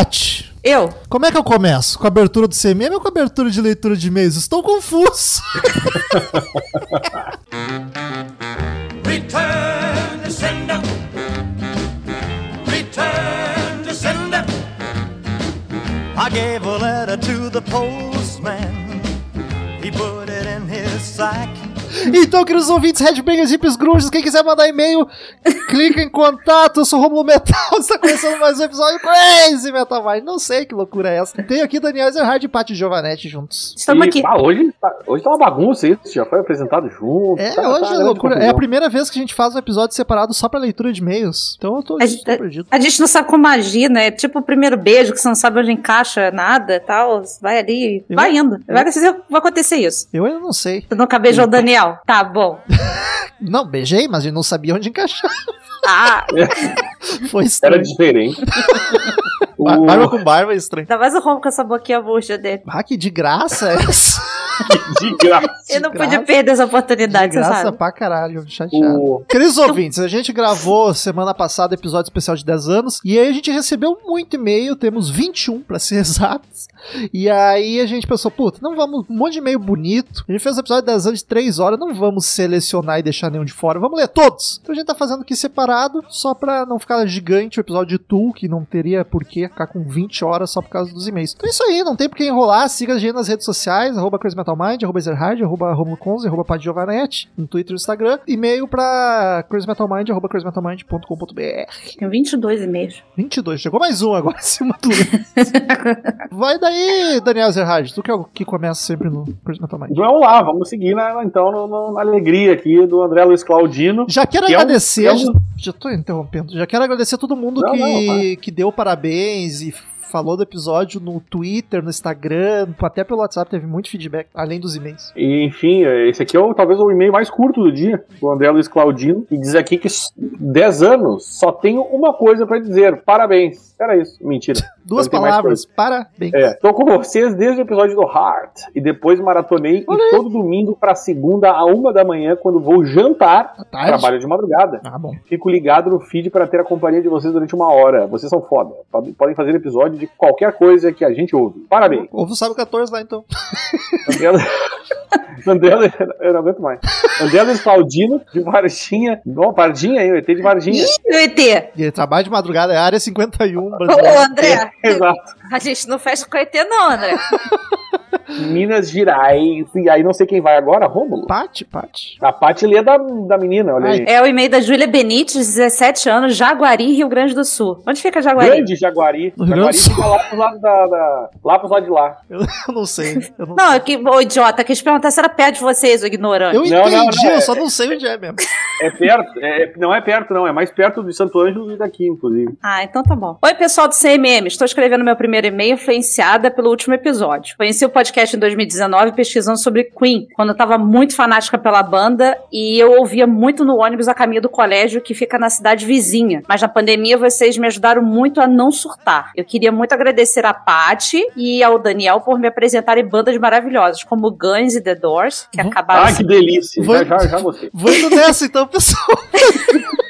Paty, Eu? como é que eu começo? Com a abertura do CMM ou com a abertura de leitura de e-mails? Estou confuso. Return to sender. Return to sender. I gave a letter to the postman. He put it in his sack. Então, queridos ouvintes, Headbangers, Hips, Grunges, quem quiser mandar e-mail, clica em contato. Eu sou o Romulo Metal, está começando mais um episódio Crazy Metal Mind. Não sei que loucura é essa. Tenho aqui Daniel Ezerhard e Paty Giovanetti juntos. Estamos E, aqui. ah, hoje, tá, hoje tá uma bagunça isso, já foi apresentado junto. É, tá- tá hoje é grande loucura. É a primeira vez que a gente faz um episódio separado só pra leitura de e-mails. Então eu tô, A tô gente, perdido. a gente não sabe como agir, né? É tipo o primeiro beijo, que você não sabe onde encaixa nada e tal. Vai ali, Eu- vai indo. Vai acontecer, vai acontecer isso. Eu ainda não sei. Tu nunca beijou o Daniel? Tá bom. Não, beijei, mas eu não sabia onde encaixar. Ah, Foi Era estranho. diferente. Ba- O- Barba com barba é estranho. ainda mais o Romo com essa boquinha murcha dele. Ah, que de graça é essa? de graça. Eu não De podia graça. perder essa De oportunidade, você graça sabe? pra caralho, chateado. O... Queridos ouvintes, a gente gravou semana passada episódio especial de 10 anos e aí a gente recebeu muito e-mail, temos 21 pra ser exatos. E aí a gente pensou, puta, não vamos, um monte de e-mail bonito. A gente fez um episódio de 10 anos de 3 horas, não vamos selecionar e deixar nenhum de fora, vamos ler todos. Então a gente tá fazendo aqui separado, só pra não ficar gigante o episódio de Tu, que não teria por que ficar com 20 horas só por causa dos e-mails. Então é isso aí, não tem por que enrolar, siga a gente nas redes sociais, arroba crazymetalmind, arroba Ezerhard, arroba romuloconze, arroba Padgiovanetti, no Twitter e no Instagram. E-mail pra crazymetalmind, arroba crazymetalmind.com.br. Tem 22 e-mails. 22, chegou mais um agora em cima do Vai daí, Daniel Ezerhard, tu que é o que começa sempre no Crazy Metal Mind. Vamos lá, vamos seguir na, então no- no- na alegria aqui do André Luiz Claudino. Já quero Que é um- agradecer, é um- já, já tô interrompendo, já quero agradecer a todo mundo Não, que, não, que deu parabéns e falou do episódio no Twitter, no Instagram, até pelo WhatsApp teve muito feedback, além dos e-mails. E, enfim, esse aqui é o, talvez o e-mail mais curto do dia, do André Luiz Claudino, e diz aqui que s- 10 anos só tenho uma coisa pra dizer: parabéns. Era isso, mentira. Duas palavras, parabéns. É, tô com vocês desde o episódio do Heart e depois maratonei e todo domingo pra segunda a uma da manhã quando vou jantar. Trabalho de madrugada. Ah, bom. Fico ligado no feed pra ter a companhia de vocês durante uma hora. Vocês são foda. Podem- fazer episódio de qualquer coisa que a gente ouve. Parabéns. Ouve o Sábio 14 lá então. André, eu não aguento mais. André Luiz Claudino de Varginha. Não, Varginha aí, o ET de Varginha. Ih, o ET! E ele trabalha de madrugada, é área 51 Ô. André! Exato. A gente não fecha com o ET, não, André. Minas Gerais. E aí não sei quem vai agora, Rômulo. Pati, Pati. A Paty lê da, da menina, olha aí. É o e-mail da Júlia Benites, 17 anos, Jaguari, Rio Grande do Sul. Onde fica Jaguari? Grande Jaguari. No Rio Jaguari Sul. fica lá pro lado da, da- lá pro lado de lá. Eu, não sei. Eu não, Não, é que, ô idiota, quis perguntar se era perto de vocês, ô ignorante. eu Não, entendi, não, não, eu é- só não sei onde é mesmo. É perto, é- não é perto, não. É mais perto de Santo Ângelo e daqui, inclusive. Ah, então tá bom. Oi, pessoal do CMM. Estou escrevendo meu primeiro e-mail influenciada pelo último episódio. Conheci o podcast em 2019 pesquisando sobre Queen, quando eu tava muito fanática pela banda e eu ouvia muito no ônibus a caminho do colégio que fica na cidade vizinha. Mas na pandemia vocês me ajudaram muito a não surtar. Eu queria muito agradecer a Paty e ao Daniel por me apresentarem bandas maravilhosas, como Guns e The Doors, que Uhum. acabaram Ah, que delícia. Vou- Já, já, já gostei. Vou indo nessa então, pessoal.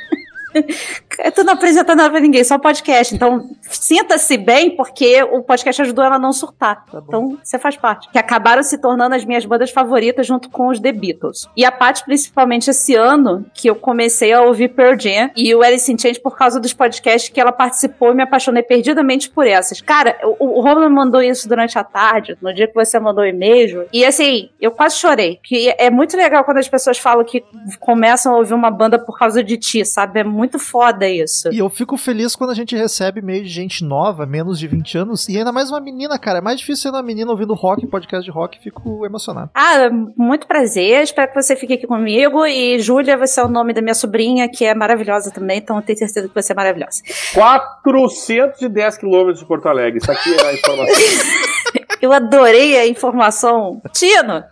Tô não apresentando nada pra ninguém, só podcast. Então, sinta-se bem, porque o podcast ajudou ela a não surtar. Tá então, você faz parte. Que acabaram se tornando as minhas bandas favoritas junto com os The Beatles. E a Paty, principalmente esse ano, que eu comecei a ouvir Pearl Jam e o Alice in Chains por causa dos podcasts que ela participou e me apaixonei perdidamente por essas. Cara, o, o Romulo mandou isso durante a tarde, no dia que você mandou o e-mail. E assim, eu quase chorei. Que é muito legal quando as pessoas falam que começam a ouvir uma banda por causa de ti, sabe? É muito foda isso. E eu fico feliz quando a gente recebe meio de gente nova, menos de 20 anos, e ainda mais uma menina, cara. É mais difícil ser uma menina ouvindo rock, podcast de rock, fico emocionado. Ah, muito prazer. Espero que você fique aqui comigo. E Júlia, você é o nome da minha sobrinha, que é maravilhosa também. Então eu tenho certeza que você é maravilhosa. 410 quilômetros de Porto Alegre. Isso aqui é a informação. Eu adorei a informação. Tino!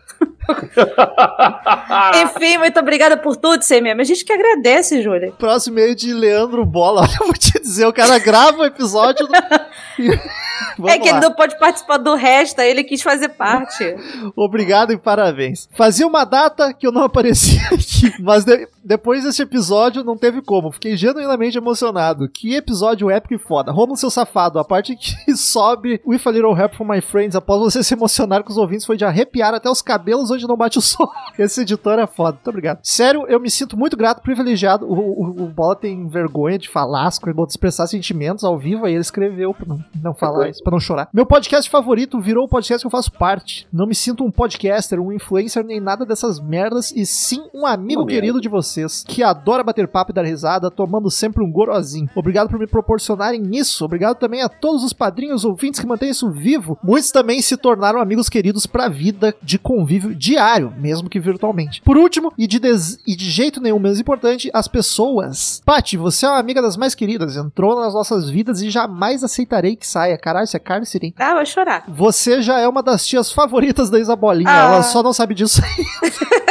Enfim, muito obrigada por tudo, CMM. A gente que agradece, Júlia. Próximo meio de Leandro Bola. Olha, eu vou te dizer, o cara grava o episódio. do- é que lá. ele não pode participar do resto, ele quis fazer parte. Obrigado e parabéns. Fazia uma data que eu não aparecia aqui, mas Depois desse episódio, não teve como. Fiquei genuinamente emocionado. Que episódio épico e foda. Romulo, seu safado, a parte que sobe With a Little Help from My Friends após você se emocionar com os ouvintes foi de arrepiar até os cabelos onde não bate o sol. Esse editor é foda. Muito obrigado. Sério, eu me sinto muito grato, privilegiado. O, o, o Bola tem vergonha de falar, de expressar sentimentos ao vivo, aí ele escreveu pra não, não falar isso, pra não chorar. Meu podcast favorito virou o podcast que eu faço parte. Não me sinto um podcaster, um influencer, nem nada dessas merdas, e sim um amigo Uma querido de vocês, que adora bater papo e dar risada, tomando sempre um gorozinho. Obrigado por me proporcionarem isso. Obrigado também a todos os padrinhos ouvintes que mantêm isso vivo. Muitos também se tornaram amigos queridos pra vida de convívio diário, mesmo que virtualmente. Por último, e de, des- e de jeito nenhum menos importante, as pessoas. Pati, você é uma amiga das mais queridas, entrou nas nossas vidas e jamais aceitarei que saia. Caralho, isso é cárcere, hein? Ah, vai chorar. Você já é uma das tias favoritas da Isabolinha, Ah. ela só não sabe disso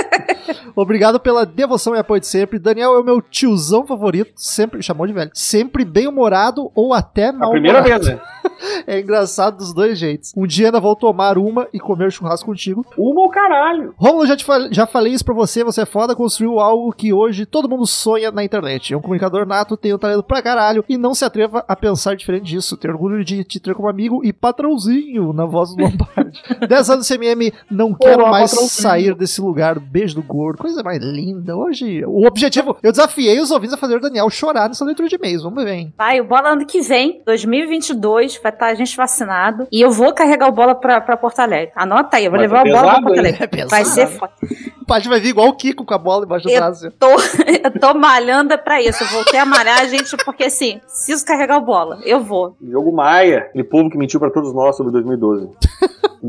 Obrigado pela devoção e apoio de sempre. Daniel é o meu tiozão favorito, sempre chamou de velho. Sempre bem-humorado ou até A mal primeira vez, né? É engraçado dos dois jeitos. Um dia ainda vou tomar uma e comer churrasco contigo. Uma ao caralho. Romulo, já, te fal- já falei isso pra você, você é foda, construiu algo que hoje todo mundo sonha na internet. É um comunicador nato, tem um talento pra caralho e não se atreva a pensar diferente disso. Tenho orgulho de te ter como amigo e patrãozinho na voz do Lombardi. 10 anos CMM, não quero Olá, mais patrãozinho. sair desse lugar. Beijo do gordo, coisa mais linda. Hoje, o objetivo, eu desafiei os ouvintes a fazer o Daniel chorar nessa leitura de e-mails. Vamos ver, hein? Vai, o bola ano que vem, 2022, vai estar a gente vacinado. E eu vou carregar o bola pra, pra Porto Alegre. Anota aí, eu vou Vai levar ser o bola pra Porto? Alegre. É. Vai ser foda. O Paty vai vir igual o Kiko com a bola embaixo do Eu- braço. Tô, eu tô malhando é pra isso. Eu voltei a malhar, gente, porque assim, preciso carregar o bola. Eu vou. Diogo Maia, aquele povo que mentiu pra todos nós sobre 2012.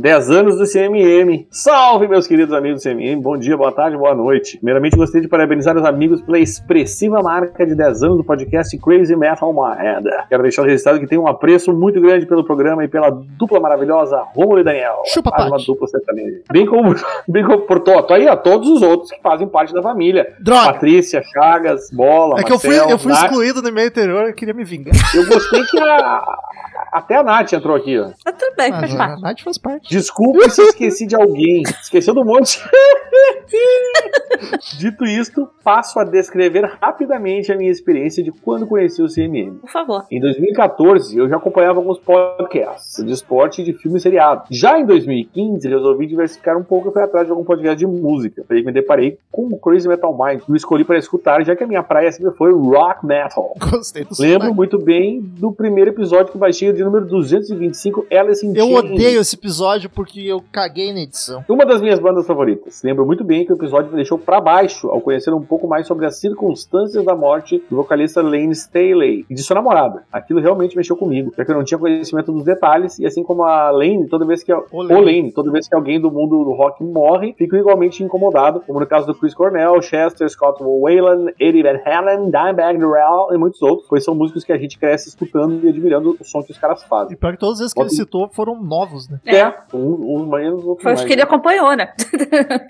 10 anos do CMM. Salve, meus queridos amigos do CMM. Bom dia, boa tarde, boa noite. Primeiramente, gostaria de parabenizar os amigos pela expressiva marca de 10 anos do podcast Crazy Metal Mind. Quero deixar registrado que tenho um apreço muito grande pelo programa e pela dupla maravilhosa Romulo e Daniel. Chupa, Faz uma dupla sertaneja. Bem como, bem como por to, tô aí, ó, todos os outros que fazem parte da família. Droga! Patrícia, Chagas, Bola, É que eu fui, eu fui Nath. excluído no e-mail anterior, eu queria me vingar. Eu gostei que a, até a Nath entrou aqui, ó. Tudo bem, faz a parte. Nath faz parte. Desculpe se eu esqueci de alguém. Esqueceu do monte. Dito isto, passo a descrever rapidamente a minha experiência de quando conheci o CMM. Por favor. Em 2014, eu já acompanhava alguns podcasts de esporte e de filme e seriado. Já em 2015, resolvi diversificar um pouco e fui atrás de algum podcast de música. Foi aí que me deparei com o Crazy Metal Mind. Eu escolhi para escutar, já que a minha praia sempre foi rock metal. Gostei do Lembro muito bem do primeiro episódio que baixei, de número 225, Alice in Eu odeio esse episódio porque eu caguei na edição. Uma das minhas bandas favoritas. Lembro muito bem que o episódio me deixou pra baixo ao conhecer um pouco mais sobre as circunstâncias da morte do vocalista Lane Staley e de sua namorada. Aquilo realmente mexeu comigo, já que eu não tinha conhecimento dos detalhes e assim como a Lane, toda vez que O o Lane. Lane, toda vez que alguém do mundo do rock morre, fico igualmente incomodado, como no caso do Chris Cornell, Chester, Scott Wayland, Eddie Van Halen, Dimebag Darrell e muitos outros, pois são músicos que a gente cresce escutando e admirando o som que os caras fazem. E pior que todos esses que ele citou foram novos, né? É. É, uns, uns menos, outros Foi mais. os que ele acompanhou, né?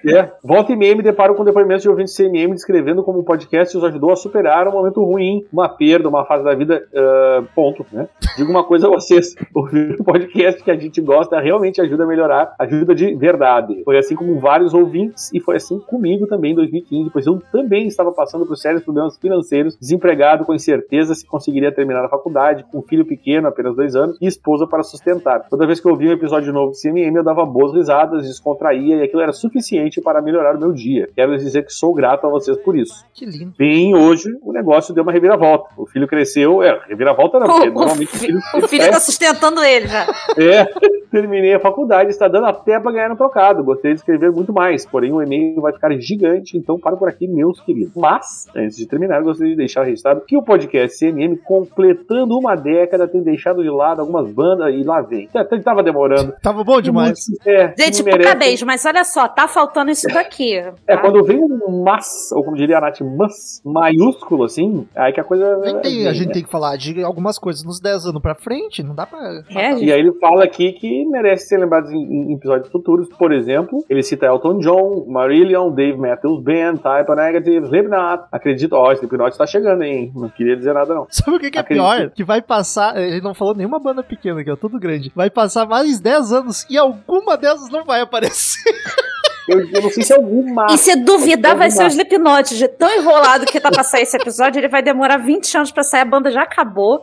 É. Volta e meia me deparo com depoimentos de ouvintes CMM descrevendo como o podcast os ajudou a superar um momento ruim, uma perda, uma fase da vida, ah, ponto, né? Digo uma coisa a vocês, ouvir um podcast que a gente gosta realmente ajuda a melhorar, ajuda de verdade. Foi assim como vários ouvintes e foi assim comigo também em 2015, pois eu também estava passando por sérios problemas financeiros, desempregado, com incerteza se conseguiria terminar a faculdade, com um filho pequeno, apenas dois anos, e esposa para sustentar. Toda vez que eu ouvia um episódio novo de CMM, eu dava boas risadas, descontraía e aquilo era suficiente para melhorar o meu dia. Quero dizer que sou grato a vocês por isso. Que lindo. Bem, hoje o negócio deu uma reviravolta. O filho cresceu, é, reviravolta não, porque O, normalmente o fi- filho, o filho tá sustentando ele já. é, terminei a faculdade, está dando até para ganhar no trocado. Gostaria de escrever muito mais, porém o e-mail vai ficar gigante, então paro por aqui, meus queridos. Mas, antes de terminar, gostaria de deixar registrado que o podcast CMM, completando uma década, tem deixado de lado algumas bandas e lá vem. Até tava demorando. Tava bom demais. É, Gente, beijo, mas olha só, tá faltando isso daqui. É, tá? quando vem um mas, ou como diria a Nath, mas, maiúsculo assim, aí que a coisa. Nem tem- é, a gente tem que falar de algumas coisas nos 10 anos pra frente, não dá pra. É, E aí ele fala aqui que merece ser lembrado em, em episódios futuros. Por exemplo, ele cita Elton John, Marillion, Dave Matthews Band, Type Negative, Slipknot. Acredito, ó, Slipknot tá chegando, hein? Não queria dizer nada, não. Sabe o que, que é Acredito. pior? Que vai passar. Ele não falou nenhuma banda pequena aqui, ó, tudo grande. Vai passar mais 10 anos e alguma dessas não vai aparecer. Eu, eu não sei se é algum maço. E se duvidar, vai ser o Alguma- Slipknot. De tão enrolado que tá pra sair esse episódio, ele vai demorar 20 anos pra sair. A banda já acabou.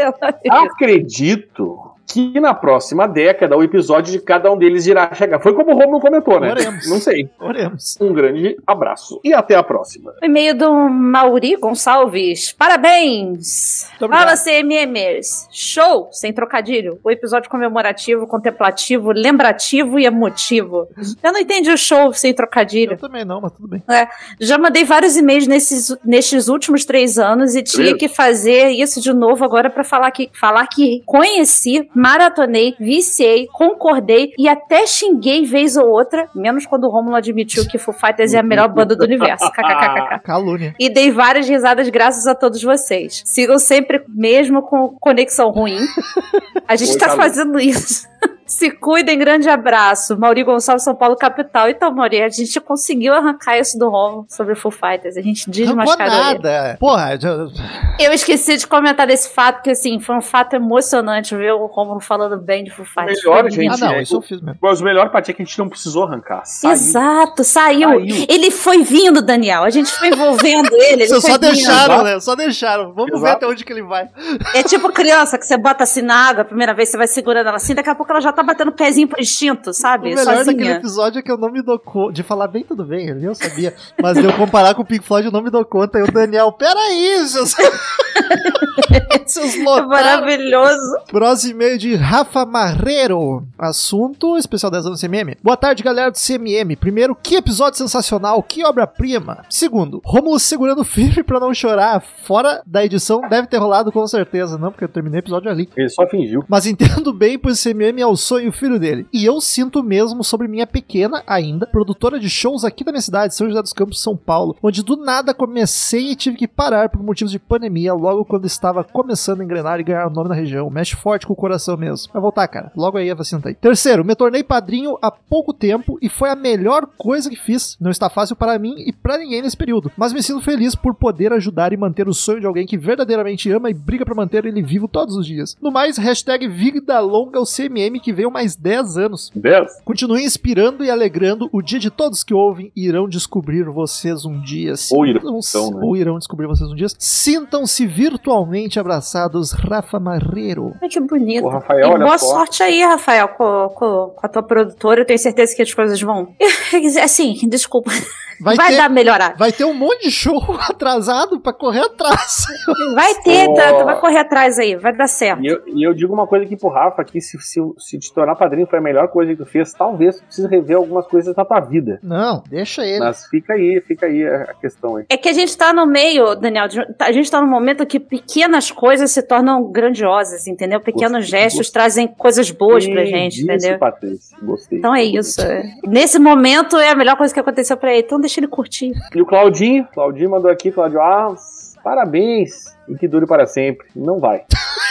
Acredito que na próxima década o episódio de cada um deles irá chegar. Foi como o Romulo comentou, né? Oremos. Não sei. Oremos. Um grande abraço. E até a próxima. O e-mail do Mauri Gonçalves. Parabéns! Fala, CMMers. Show! Sem trocadilho. O episódio comemorativo, contemplativo, lembrativo e emotivo. Eu não entendi o show sem Eu trocadilho. também não, mas tudo bem. Já mandei vários e-mails nesses, nestes últimos três anos e tinha que fazer isso de novo agora pra falar que, falar que conheci, maratonei, viciei, concordei e até xinguei vez ou outra, menos quando o Romulo admitiu que Foo Fighters é a melhor banda do universo. KKKK. Calúnia. E dei várias risadas graças a todos vocês. Sigam sempre, mesmo com conexão ruim. A gente Oi, tá Calu. fazendo isso. Se cuidem, grande abraço. Mauri Gonçalves, São Paulo, capital. Então, Mauri, a gente conseguiu arrancar isso do Romulo sobre Foo Fighters. A gente desmascarou ele. nada. Porra, já- Eu esqueci de comentar desse fato, que assim, foi um fato emocionante ver o Romulo falando bem de Foo Fighters. Melhor, Foi gente, ah, não, é, isso eu fiz mesmo. Mas o melhor parte é que a gente não precisou arrancar. Saiu. Exato, saiu. Saiu. Ele foi vindo, Daniel. A gente foi envolvendo ele. ele só vindo. deixaram, Exato. né? Só deixaram. Vamos ver Exato. até onde que ele vai. É tipo criança que você bota assim na água a primeira vez, você vai segurando ela assim, daqui a pouco ela já tá batendo o pezinho por instinto, O sabe? melhor daquele Sozinha. episódio é que eu não me dou conta. De falar bem, tudo bem, eu sabia. Mas eu comparar com o Pink Floyd, eu não me dou conta. E o Daniel, peraí, seus. seus É lotaram. maravilhoso. Próximo e-mail de Rafa Marreiro. Assunto especial 10 anos CMM. Boa tarde, galera do CMM. Primeiro, que episódio sensacional, que obra-prima. Segundo, Romulo segurando firme pra não chorar. Fora da edição, deve ter rolado com certeza. Não, porque eu terminei o episódio ali. Ele só fingiu. Mas entendo bem, pois CMM é o sonho filho dele. E eu sinto mesmo sobre minha pequena, ainda, produtora de shows aqui da minha cidade, São José dos Campos, São Paulo, onde do nada comecei e tive que parar por motivos de pandemia, logo quando estava começando a engrenar e ganhar nome na região. Mexe forte com o coração mesmo. Vai voltar, cara. Logo aí a vacina tá aí. Terceiro, me tornei padrinho há pouco tempo e foi a melhor coisa que fiz. Não está fácil para mim e para ninguém nesse período, mas me sinto feliz por poder ajudar e manter o sonho de alguém que verdadeiramente ama e briga para manter ele vivo todos os dias. No mais, hashtag vida longa ao CMM que veio mais 10 anos. 10. Continue inspirando e alegrando o dia de todos que ouvem e irão descobrir vocês um dia. Ou irão, Sintam-se- né? ou irão descobrir vocês um dia. Sintam-se virtualmente abraçados, Rafa Marreiro. Ai, que bonito. O Rafael, e olha boa só. sorte aí, Rafael, com, com- com a tua produtora. Eu tenho certeza que as coisas vão. Assim, desculpa. Vai, Vai, ter, dar melhorar. vai ter um monte de show atrasado pra correr atrás. Vai ter, tá, tu vai correr atrás aí, vai dar certo. E eu, e eu digo uma coisa aqui pro Rafa, que se, se, se te tornar padrinho foi a melhor coisa que tu fez, talvez tu precise rever algumas coisas na tua vida. Não, deixa ele. Mas fica aí, fica aí a questão aí. É que a gente tá no meio, Daniel, de- a gente tá num momento que pequenas coisas se tornam grandiosas, entendeu? Pequenos Gostei, gestos gostei. trazem coisas boas pra gente, Isso, entendeu? Patrícia, gostei. Então é isso. Nesse momento é a melhor coisa que aconteceu pra ele. Então deixa ele curtir. E o Claudinho, Claudinho mandou aqui, Claudio, ah, parabéns, e que dure para sempre. Não vai.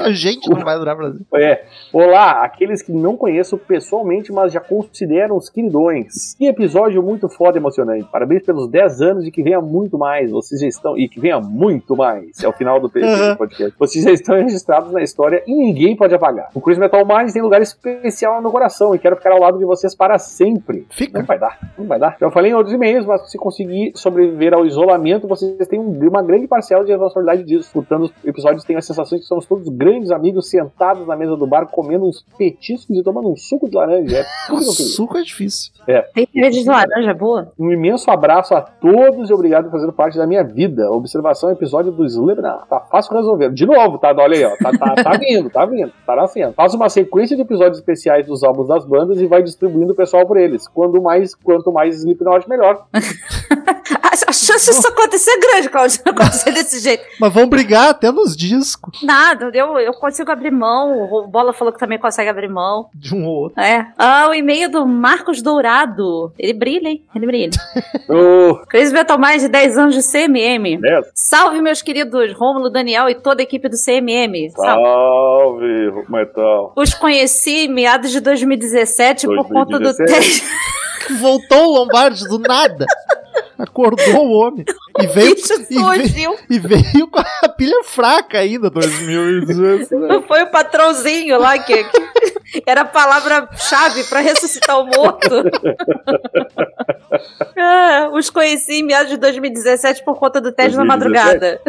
A gente não vai pra Brasil. É. Olá, aqueles que não conheço pessoalmente, mas já consideram os queridões. Que episódio muito foda e emocionante. Parabéns pelos 10 anos e que venha muito mais. Vocês já estão. E que venha muito mais. É o final do podcast. Vocês já estão registrados na história e ninguém pode apagar. O Crazy Metal Mind tem lugar especial no meu coração e quero ficar ao lado de vocês para sempre. Fica. Não vai dar, não vai dar. Já falei em outros e-mails, mas se conseguir sobreviver ao isolamento, vocês têm um- uma grande parcela de responsabilidade disso. Escutando os episódios, tenho a sensação de que somos todos grandes amigos sentados na mesa do bar, comendo uns petiscos e tomando um suco de laranja. É tudo que eu queria. Suco é difícil. Tem cerveja de laranja boa? Um imenso abraço a todos e obrigado por fazer parte da minha vida. Observação, episódio do Slipknot. Tá fácil resolver. De novo, tá? Olha aí, ó. Tá, tá, tá vindo, tá vindo. Tá nascendo. Faz uma sequência de episódios especiais dos álbuns das bandas e vai distribuindo o pessoal por eles. Quando mais, quanto mais Slipknot, melhor. A, a chance disso acontecer é grande, Claudio, acontecer desse jeito. Mas vão brigar até nos discos Nada, eu, eu consigo abrir mão. O Bola falou que também consegue abrir mão. de um ou outro. É. Ah, o e-mail do Marcos Dourado. Ele brilha, hein? Ele brilha. Ô, Crazy Metal mais de 10 anos de CMM. né? Salve, meus queridos Rômulo, Daniel e toda a equipe do CMM. Salve. Salve, metal. Os conheci em meados de 2017, por conta do 2017? teste. Voltou o Lombardi do nada. Acordou o homem. E veio, e veio, e veio com a pilha fraca ainda, 2018. Não foi o patrãozinho lá que, que, Era a palavra-chave pra ressuscitar o morto. Ah, os conheci em meados de 2017 por conta do TED na 2017? madrugada.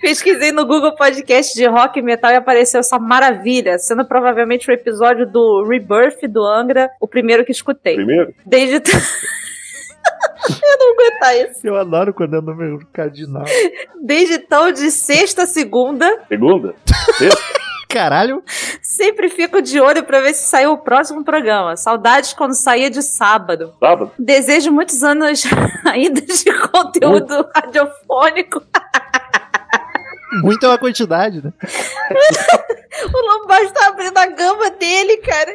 Pesquisei no Google Podcast de rock e metal e apareceu essa maravilha, sendo provavelmente o episódio do Rebirth do Angra, o primeiro que escutei. Primeiro? Desde. Eu não vou aguentar isso. Eu adoro quando é número cardinal. Desde então, de sexta a segunda, Segunda? Sexta? Caralho. sempre fico de olho pra ver se saiu o próximo programa. Saudades quando saía de sábado. Sábado? Desejo muitos anos ainda de conteúdo radiofônico. Muita é uma quantidade, né? O Lombardi tá abrindo a gama dele, cara.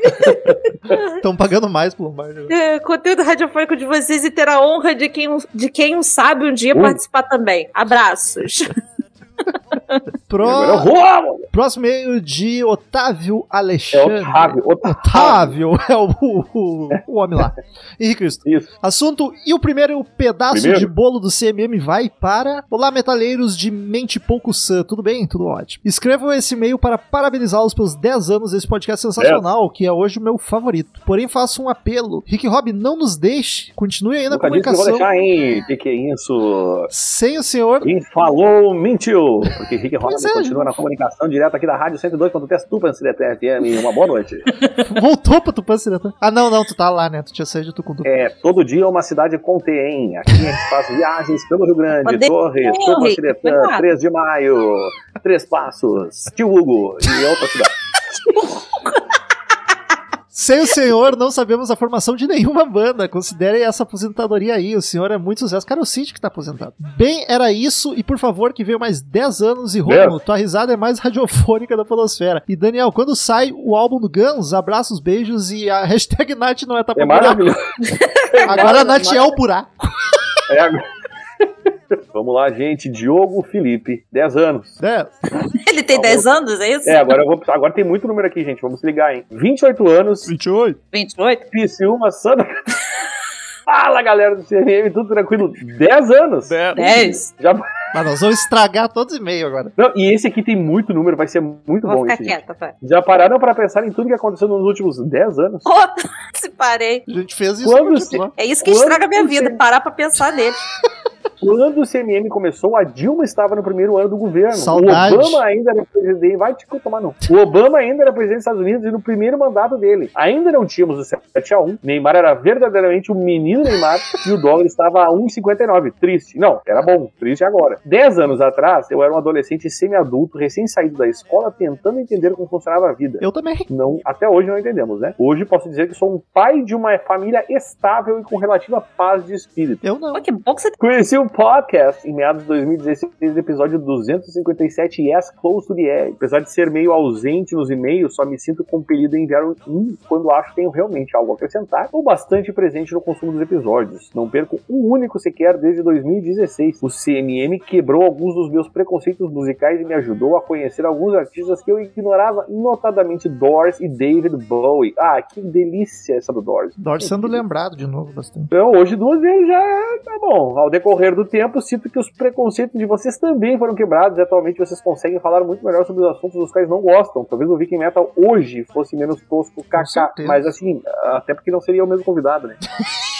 Estão pagando mais pro Lombardi. agora. É, conteúdo radiofônico de vocês e ter a honra de quem, de quem um sabe um dia Ui. participar também. Abraços. Pro... Vou, mano. Próximo e-mail de Otávio É Alexandre. Otávio. Otávio. Otávio é o, o, o homem lá. Henrique Cristo. Isso. Assunto: e o primeiro pedaço Primeiro? de bolo do CMM vai para. Olá, metaleiros de mente pouco sã. Tudo bem? Tudo ótimo. Escrevo esse e-mail para parabenizá-los pelos 10 anos desse podcast sensacional, que é hoje o meu favorito. Porém, faço um apelo. Rick Rob, não nos deixe. Continue aí na Nunca disse que eu vou comunicação. deixar, hein? Que que é isso? Sem o senhor. Quem falou, mentiu. Porque Rosa Pois é, continua na comunicação direto aqui da Rádio 102.3 Tupan FM. Uma boa noite. Voltou pra Tupã Ciretã. Ah, não, não, tu tá lá, né? Tu tinha saído de Tucundu. É, todo dia uma cidade contém. Aqui a gente faz viagens pelo Rio Grande, Poder- Torres, Tem, Tupan cuidado. 3 de maio, Três Passos, Tio Hugo e outra cidade. Sem o senhor, não sabemos a formação de nenhuma banda. Considerem essa aposentadoria aí. O senhor é muito sucesso. Cara, o Cid que tá aposentado. Bem, era isso. E por favor, que veio mais 10 anos. E Romulo, tua risada é mais radiofônica da Polosfera. E Daniel, quando sai o álbum do Guns, abraços, beijos e a hashtag Nath não é tapa É maravilhoso. Agora a Nath é o buraco. É agora. Vamos lá, gente. Diogo Felipe, 10 anos. Né? Ele tem Tá 10 anos, é isso? É, agora, eu vou, agora tem muito número aqui, gente. Vamos se ligar, hein? 28 anos, 28. 28? Piciúma, Santa Fala, galera do CNM, tudo tranquilo? 10 anos. 10. Já... Mas nós vamos estragar todos os e-mails agora. Não, e esse aqui tem muito número, vai ser muito Vou bom ficar esse. quieta, pai. Já pararam pra pensar em tudo que aconteceu nos últimos 10 anos? Oh, se parei. A gente fez isso. Quando se- É isso que Quando estraga a minha vida, parar pra pensar nele. Quando o CMM começou, a Dilma estava no primeiro ano do governo. Saudade. O Obama ainda era presidente. Vai te tomar, não. O Obama ainda era presidente dos Estados Unidos e no primeiro mandato dele. Ainda não tínhamos o 7x1. Neymar era verdadeiramente o menino Neymar e o dólar estava a 1,59. Triste. Não, era bom. Triste agora. Dez anos atrás, eu era um adolescente semi-adulto, recém-saído da escola, tentando entender como funcionava a vida. Eu também. Não, até hoje não entendemos, né? Hoje posso dizer que sou um pai de uma família estável e com relativa paz de espírito. Eu não. Pô, que bom que você Conheci o podcast em meados de 2016, episódio 257, Yes, Close to the Edge. Apesar de ser meio ausente nos e-mails, só me sinto compelido a enviar um quando acho que tenho realmente algo a acrescentar ou bastante presente no consumo dos episódios. Não perco um único sequer desde 2016. O CMM quebrou alguns dos meus preconceitos musicais e me ajudou a conhecer alguns artistas que eu ignorava, notadamente Doors e David Bowie. Ah, que delícia essa do Doors. Dor sendo lembrado de novo bastante. Então, hoje duas vezes já tá bom. Ao decorrer do tempo, sinto que os preconceitos de vocês também foram quebrados e atualmente vocês conseguem falar muito melhor sobre os assuntos dos quais não gostam. Talvez o Viking Metal hoje fosse menos tosco, certeza. Mas assim, até porque não seria o mesmo convidado, né?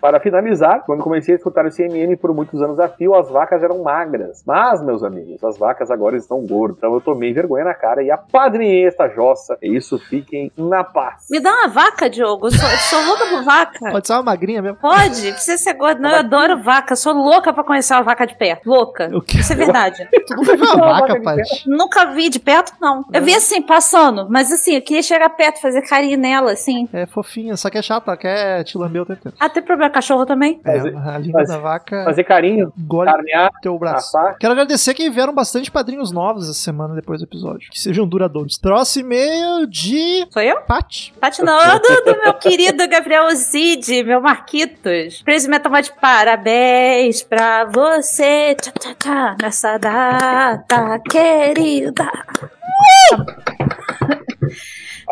Para finalizar, quando comecei a escutar o CMM por muitos anos a fio, as vacas eram magras. Mas, meus amigos, as vacas agora estão gordas. Então eu tomei vergonha na cara e apadrinhei esta jossa. É isso, fiquem na paz. Me dá uma vaca, Diogo. Eu sou, eu sou louca por vaca. Pode ser uma magrinha mesmo. Pode, precisa ser gordo. Não, eu adoro vaca. Sou louca pra conhecer uma vaca de perto. Louca. O quê? Isso é verdade. Tu nunca viu uma vaca, Paty? Nunca vi de perto, não. Eu vi assim, passando. Mas assim, eu queria chegar perto, fazer carinho nela, assim. É fofinha, só que é chata, quer te lamber o tempo inteiro. Ah, tem problema cachorro também? É, Fazer- a língua fazer- da vaca Fazer carinho, carnear, teu braço. assar. Quero agradecer que vieram bastante padrinhos novos essa semana depois do episódio. Que sejam duradouros. Próximo e-mail de Sou eu? Pat. Tati não, do, do meu querido Gabriel Zid, meu Marquitos. Metal Mod, parabéns pra você, tchá, tchá, tchá, nessa data querida.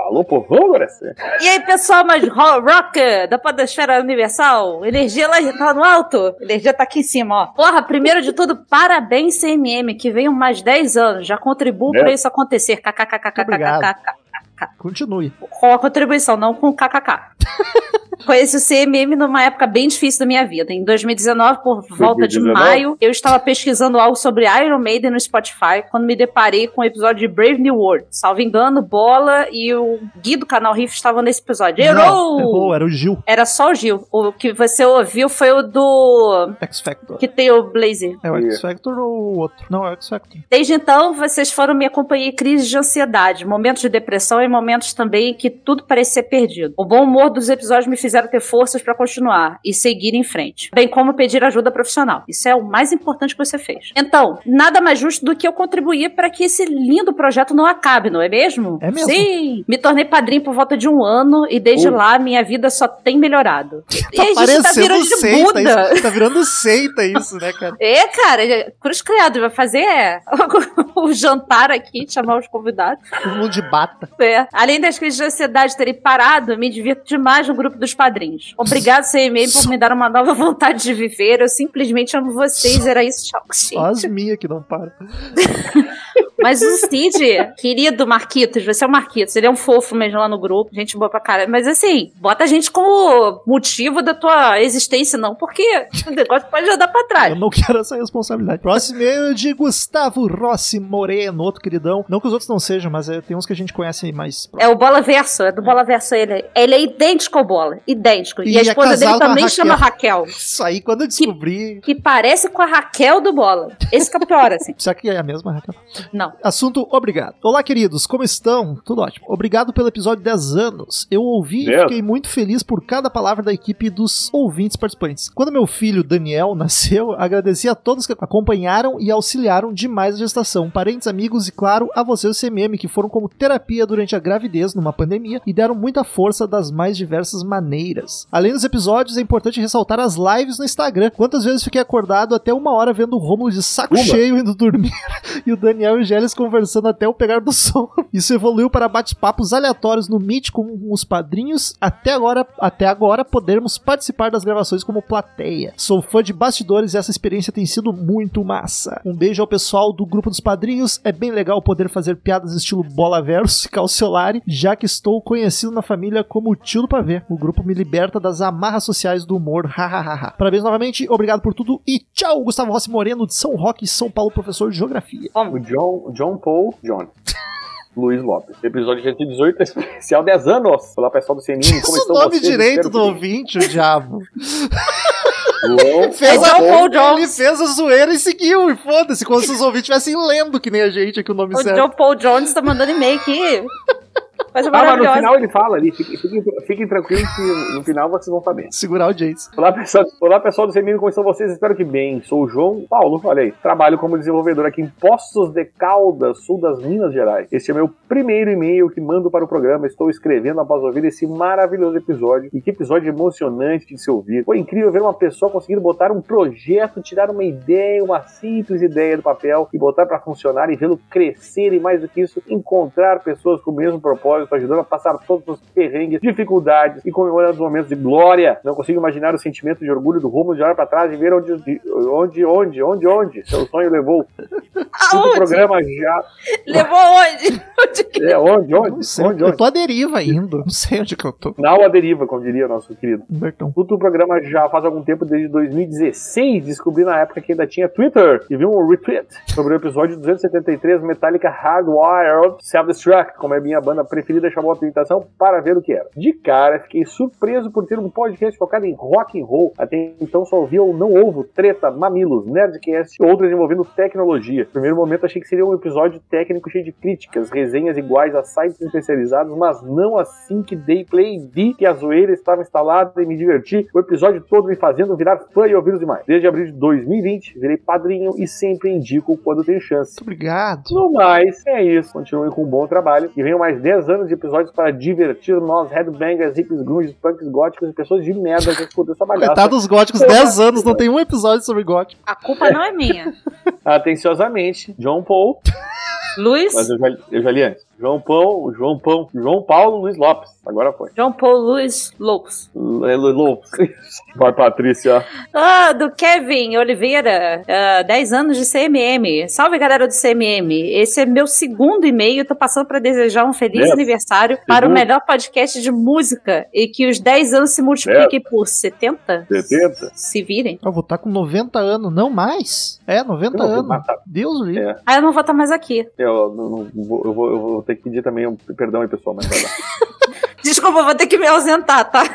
Alô, povão, sim. E aí, pessoal mais ro- rocker da Podosfera Universal? Energia lá tá no alto? Energia tá aqui em cima, ó. Porra, primeiro de tudo, parabéns, CMM, que venham mais 10 anos. Já contribuo É. pra isso acontecer. KKKKKKKK. Continue. com a contribuição, não com o kkk. Conheci o CMM numa época bem difícil da minha vida. Em 2019, por volta de 2019? maio, eu estava pesquisando algo sobre Iron Maiden no Spotify quando me deparei com o episódio de Brave New World. Salvo engano, Bola e o Gui do canal Riff estavam nesse episódio. Errou! errou, era o Gil, Era só o Gil. O que você ouviu foi o do. X Factor. que tem o Blazer. É o X Factor ou o outro? Não, é o X Factor. Desde então, vocês foram minha companhia em crises de ansiedade, momentos de depressão e momentos também que tudo parecia perdido. O bom humor dos episódios me fizeram ter forças pra continuar e seguir em frente, bem como pedir ajuda profissional. Isso é o mais importante que você fez. Então, nada mais justo do que eu contribuir para que esse lindo projeto não acabe, não é mesmo? É mesmo. Sim! Me tornei padrinho por volta de um ano e desde Uh. lá minha vida só tem melhorado. e Tá a gente tá virando seita Buda. isso. Tá virando seita isso, né, cara? É, cara, Cruz Credo, vai fazer é, o jantar aqui, chamar os convidados. Todo mundo de bata. É. Além das crises de ansiedade terem parado, me divirto demais no grupo dos padrinhos. Obrigado, CMM, por me dar uma nova vontade de viver. Eu simplesmente amo vocês. Era isso, tchau, Só as gente. minhas que não param. Mas o Cid, querido Marquitos, você é o Marquitos, ele é um fofo mesmo lá no grupo, gente boa pra caralho. Mas assim, bota a gente como motivo da tua existência, não, porque o negócio pode já dar pra trás. Eu não quero essa responsabilidade. Próximo é de Gustavo Rossi Moreno, outro queridão. Não que os outros não sejam, mas é, tem uns que a gente conhece mais. É o Bola Verso, é do Bola Verso ele. Ele é idêntico ao Bola, idêntico. E, E a é esposa dele com a também Raquel. chama Raquel, Isso aí, quando eu descobri. que parece com a Raquel do Bola. Esse que é pior, assim. Será que é a mesma, Raquel? Não. Assunto obrigado. Olá, queridos, como estão? Tudo ótimo. Obrigado pelo episódio 10 anos. Eu ouvi e Dez. fiquei muito feliz por cada palavra da equipe e dos ouvintes participantes. Quando meu filho Daniel nasceu, agradeci a todos que acompanharam e auxiliaram demais a gestação, parentes, amigos e, claro, a vocês do CMM, que foram como terapia durante a gravidez numa pandemia e deram muita força das mais diversas maneiras. Além dos episódios, é importante ressaltar as lives no Instagram. Quantas vezes fiquei acordado até uma hora vendo o Rômulo de saco Uma? cheio indo dormir e o Daniel e o Gélis conversando até o pegar do som. Isso evoluiu para bate-papos aleatórios no Meet com os padrinhos, até agora, até agora podermos participar das gravações como plateia. Sou fã de bastidores e essa experiência tem sido muito massa. Um beijo ao pessoal do grupo dos padrinhos, é bem legal poder fazer piadas estilo Bola Verso e Calciolari, já que estou conhecido na família como o tio do pavê. O grupo me liberta das amarras sociais do humor, hahaha. Parabéns novamente, obrigado por tudo e tchau, Gustavo Rossi Moreno de São Roque, São Paulo, professor de geografia. O John, John Paul John. Luiz Lopes. Episódio 118, especial 10 anos. Olá, pessoal do CNI. Como Isso o nome direito do ouvinte, o diabo. João Fez É a, John Paul ele Jones. fez a zoeira e seguiu, e foda-se, como se os ouvintes estivessem lendo que nem a gente aqui o nome O certo. John Paul Jones tá mandando e-mail aqui. Coisa Ah, mas no maravilhosa. final ele fala ali. Fiquem, fiquem, fiquem tranquilos que no final vocês vão saber. Segurar a audiência. Olá pessoal, olá pessoal do CMM, como estão vocês? Espero que bem. Sou o João Paulo, olha aí. Trabalho como desenvolvedor aqui em Poços de Caldas, sul das Minas Gerais. Este é meu primeiro e-mail que mando para o programa. Estou escrevendo após ouvir esse maravilhoso episódio. E que episódio emocionante de se ouvir. Foi incrível ver uma pessoa conseguir botar um projeto, tirar uma ideia, uma simples ideia do papel e botar para funcionar e vê-lo crescer e mais do que isso, encontrar pessoas com o mesmo propósito, ajudando a passar todos os perrengues, dificuldades e comemorando os momentos de glória. Não consigo imaginar o sentimento de orgulho do Romulo de olhar para trás e ver onde, onde, onde, onde, onde seu sonho levou. O Aonde? programa já. Levou onde? Onde que- É, onde, Não onde, sei, onde, eu onde? tô à deriva indo. Não sei onde que eu tô. Não a deriva, como diria nosso querido. Humbertão. Escuto o programa já faz algum tempo, desde 2016. Descobri na época que ainda tinha Twitter e vi um retweet sobre o episódio 273 Metallica Hardwired Self-Destruct, como é a minha banda preferida, chamou a apresentação para ver o que era. De cara, fiquei surpreso por ter um podcast focado em rock and roll. Até então só ouvia o Não Ovo, Treta, Mamilos, Nerdcast e outros envolvendo tecnologia. No primeiro momento achei que seria um episódio técnico cheio de críticas, resenhas iguais a sites especializados, mas não assim que dei play vi que a zoeira estava instalada e me diverti o episódio todo me fazendo virar fã e ouvir os demais. Desde abril de 2020, virei padrinho e sempre indico quando tenho chance. Muito obrigado. No mais, é isso. Continuem com um bom trabalho. E venham mais 10 anos de episódios para divertir nós, headbangers, hippies, grunges, punks, góticos e pessoas de merda que escutam essa bagaça. Coitado dos góticos, 10 anos, não tem um episódio sobre gótico. A culpa não é minha. Atenciosamente, John Paul. Luiz, Mas eu já, eu já li antes. João Pão, João Pão, João Paulo Luiz Lopes. Agora foi. João Paulo Luiz Lopes. L- Lopes. Vai, Patrícia. Ah, do Kevin Oliveira, ah, 10 anos de CMM. Salve, galera do CMM. Esse é meu segundo e-mail. Tô passando para desejar um feliz aniversário para o Segundo. melhor podcast de música e que os 10 anos se multipliquem por 70. 70? Se virem. Eu vou estar com 90 anos, não mais. É, 90 Eu vou anos. matar. Deus livre. É. Ah, eu não vou estar mais aqui. Eu, não, não vou, eu, vou, eu vou ter que pedir também um perdão aí, pessoal, mas vai lá. Desculpa, vou ter que me ausentar, tá?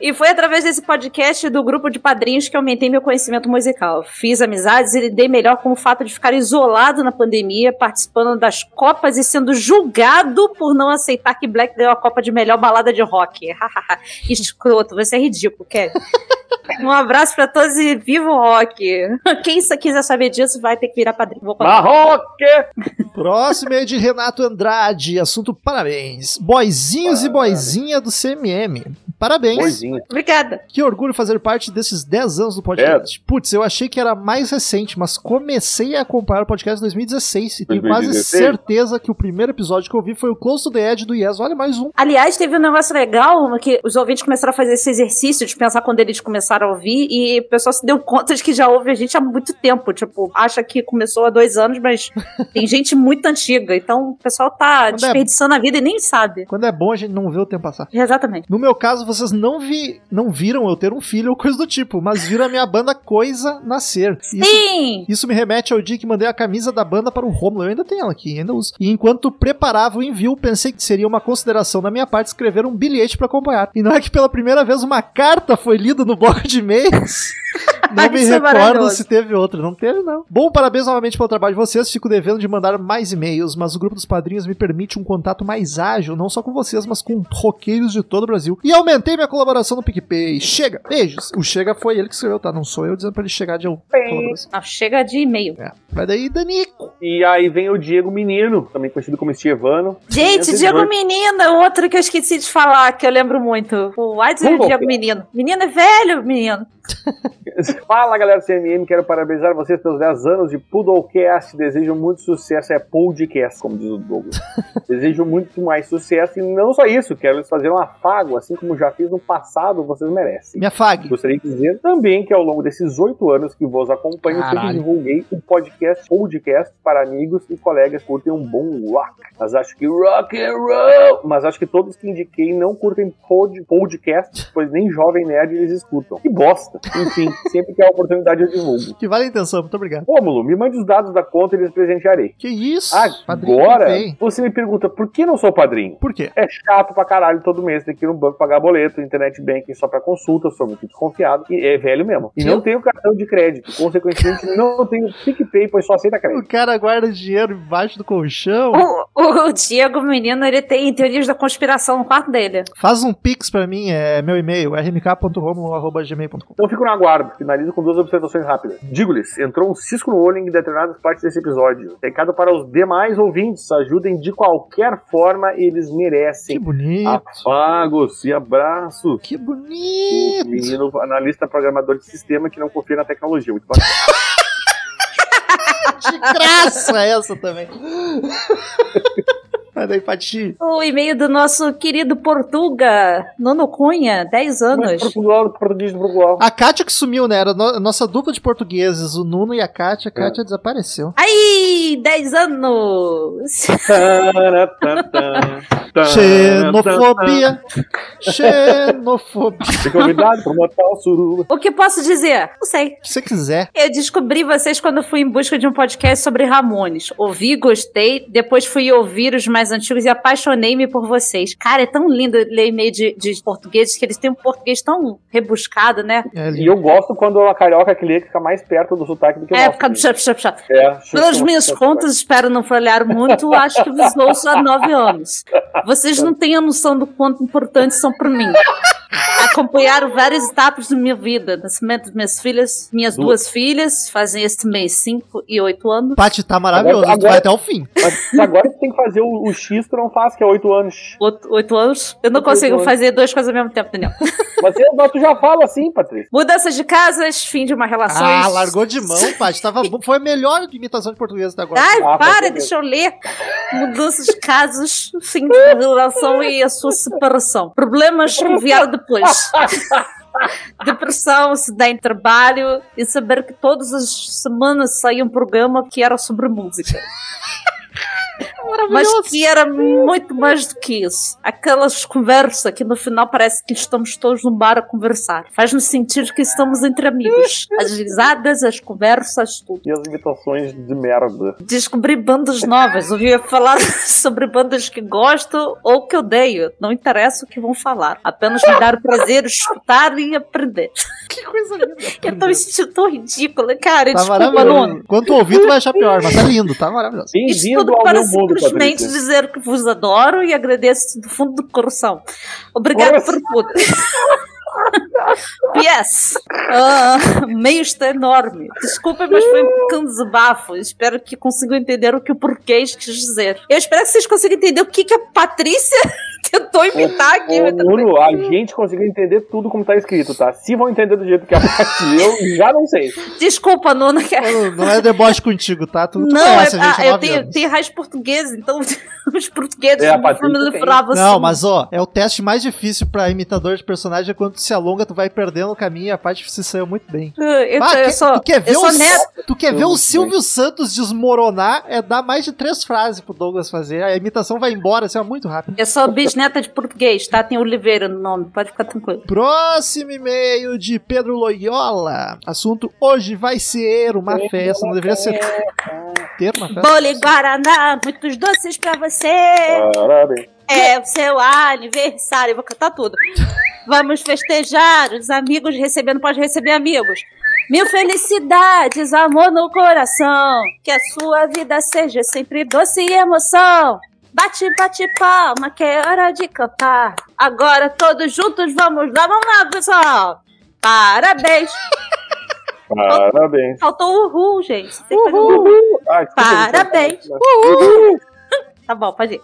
E foi através desse podcast do grupo de padrinhos que aumentei meu conhecimento musical. Fiz amizades e lidei melhor com o fato de ficar isolado na pandemia, participando das Copas e sendo julgado por não aceitar que Black ganhou a Copa de melhor balada de rock. Escroto, você é ridículo, Kevin. Um abraço pra todos e viva o rock. Quem quiser saber disso vai ter que virar padrinho. Vou. Marroque! Próximo é de Renato Andrade. Assunto parabéns. Boizinhos e boizinha do CMM. Parabéns. Boizinha. Obrigada. Que orgulho fazer parte desses 10 anos do podcast. Putz, eu achei que era mais recente, mas comecei a acompanhar o podcast em 2016 e tenho quase 2016? certeza que o primeiro episódio que eu vi foi o Close to the Edge do Yes. Olha, mais um. Aliás, teve um negócio legal que os ouvintes começaram a fazer esse exercício de pensar quando eles começaram a ouvir e o pessoal se deu conta de que já ouve a gente há muito tempo. Tipo, acha que começou há dois anos, mas tem gente muito antiga. Então o pessoal tá Quando é- desperdiçando a vida e nem sabe. Quando é bom, a gente não vê o tempo passar. Exatamente. No meu caso, vocês não, vi, não viram eu ter um filho ou coisa do tipo, mas viram a minha banda Coisa nascer. Isso Sim! Isso me remete ao dia que mandei a camisa da banda para o Romulo. Eu ainda tenho ela aqui, ainda uso. E enquanto preparava o envio, pensei que seria uma consideração da minha parte escrever um bilhete para acompanhar. E não é que pela primeira vez uma carta foi lida no bloco de e-mails? Não me Isso é recordo maravilhoso. se teve outra. Não teve, não. Bom, parabéns novamente pelo trabalho de vocês. Fico devendo de mandar mais e-mails, mas o grupo dos padrinhos me permite um contato mais ágil, não só com vocês, mas com roqueiros de todo o Brasil. E aumentei minha colaboração no PicPay. Chega! Beijos! O Chega foi ele que escreveu, tá? Não sou eu dizendo pra ele chegar de. Não, chega de e-mail. É. Vai daí, Danico. E aí vem o Diego Menino, também conhecido como Estevano. Gente, 518. Diego Menina, outro que eu esqueci de falar, que eu lembro muito. O o Vamos Diego. Menino. Menino é velho, menino. Fala galera do CMM, quero parabenizar vocês pelos 10 anos de Poodlecast. Desejo muito sucesso, é podcast, como diz o Douglas. Desejo muito mais sucesso e não só isso, quero lhes fazer um afago, assim como já fiz no passado, vocês merecem. Me afague. Gostaria de dizer também que ao longo desses oito anos que vos acompanho, eu sempre Caralho. divulguei um podcast podcast para amigos e colegas que curtem um bom rock. Mas acho que rock and roll. Mas acho que todos que indiquei não curtem pod, podcast, pois nem jovem nerd eles escutam. Que bosta. Enfim, sempre que há oportunidade eu divulgo. Que vale a intenção, muito obrigado. Rômulo, me mande os dados da conta e eles presentearei. Que isso? Agora, vem. você me pergunta por que não sou padrinho? Por quê? É chato pra caralho todo mês ter que ir no banco pagar boleto, internet banking só pra consulta, sou muito desconfiado. E é velho mesmo. E Sim. não tenho cartão de crédito. Consequentemente, não tenho PicPay, pois só aceita O crédito. cara guarda dinheiro embaixo do colchão. O, o Diego Menino, ele tem teorias da conspiração no quarto dele. Faz um pix pra mim, é meu e-mail, rmk.romulo.gmail.com. Então fico no aguardo. Finalizo com duas observações rápidas. Digo-lhes, entrou um cisco no olho em determinadas partes desse episódio. Recado para os demais ouvintes, ajudem de qualquer forma, eles Que merecem. bonito. Afagos e abraços. Que bonito. Menino analista programador de sistema que não confia na tecnologia. Muito bacana. De graça essa também. Daí, Pati. O e-mail do nosso querido Portuga, Nono Cunha, 10 Mas anos. Portugal, português de Portugal. A Kátia que sumiu, né? Era a nossa dupla de portugueses, o Nuno e a Kátia. A Kátia desapareceu. Aí, 10 anos! Xenofobia. Xenofobia. Fui convidado para matar o suruba. O que posso dizer? Não sei. Se você quiser. Eu descobri vocês quando fui em busca de um podcast sobre Ramones. Ouvi, gostei, depois fui ouvir os mais antigos e apaixonei-me por vocês. Cara, é tão lindo ler e-mail de, de portugueses que eles têm um português tão rebuscado, né? É E eu gosto quando a carioca que lê fica mais perto do sotaque do que o É, nosso. fica... Puxa, puxa, puxa. É, Pelas minhas contas, espero não falhar muito, acho que vos ouço há nove anos. Vocês não têm a noção do quanto importantes são para mim. Acompanharam várias etapas da minha vida. Nascimento das minhas filhas, minhas Duas. duas filhas, fazem este mês 5 e 8 anos. Paty, tá maravilhoso. Agora- Tu vai até o fim. Mas agora tu tem que fazer o, o X, tu não faz, que é 8 anos. Oito, oito anos. Eu não Oito consigo fazer duas coisas ao mesmo tempo, Daniel. Mas eu- mas tu já fala assim, Patrícia. Mudanças de casas, fim de uma relação. Ah, largou de mão, Paty. Tava... Foi a melhor imitação de português até agora. Ai, Ah, para, deixa eu ler. Mudanças de casos, fim de uma relação e a sua separação. Problemas que vieram depois. Depressão, se dá em trabalho e saber que todas as semanas saía um programa que era sobre música. Mas que era muito mais do que isso. Aquelas conversas que no final parece que estamos todos num bar a conversar. Faz-nos sentir que estamos entre amigos. As risadas, as conversas, tudo. E as imitações de merda. Descobri bandas novas. Ouvi falar sobre bandas que gosto ou que odeio. Não interessa o que vão falar. Apenas me dar o prazer de escutar e aprender. Que coisa linda. Eu tô me sentindo tão ridícula, cara. Tá Desculpa, Nuno. Quando ouvir, tu vai achar pior, mas tá lindo, tá maravilhoso. Bem-vindo ao meu mundo, simplesmente Patrícia. dizer que vos adoro e agradeço do fundo do coração. Obrigado Nossa. por tudo. PS. Ah, o meio está enorme. Desculpem, mas foi um pequeno desabafo. Espero que consigam entender o que o porquês quis dizer. Eu espero que vocês consigam entender o que, que a Patrícia tentou imitar aqui. Ô, Nuno, a gente conseguiu entender tudo como tá escrito, tá? Se vão entender do jeito que a Paty eu já não sei. Desculpa, Nona. que- Não, não é deboche contigo, tá? Tu, tu Não, conhece é- a gente ah, há eu tenho, tenho raiz portuguesa, então os portugueses É, não me livravam Não, assim. mas ó, é o teste mais difícil pra imitador de personagem é quando tu se alonga, tu vai perdendo o caminho e a parte se saiu muito bem. Eu, Ah, eu que- sou, tu quer ver, eu o, neto. tu quer ver o Silvio Santos desmoronar, é dar mais de três frases pro Douglas fazer. A imitação vai embora, assim, ó, muito rápido. Eu sou bisneta de português, tá? Tem Oliveira no nome, pode ficar tranquilo. Próximo e-mail de Pedro Loyola. Assunto hoje vai ser uma festa. Não deveria ser ter uma festa. Bolo e Guaraná, muitos doces pra você. Parabéns. É o seu aniversário, eu vou cantar tudo. Vamos festejar, os amigos recebendo, pode receber amigos. Mil felicidades, amor no coração. Que a sua vida seja sempre doce e emoção. Bate, bate palma, que é hora de cantar. Agora todos juntos vamos lá, vamos lá, pessoal. Parabéns. Parabéns. Faltou o uhul, gente. Uhul. Desculpa, Parabéns. Uhul. Tá bom, pode ir.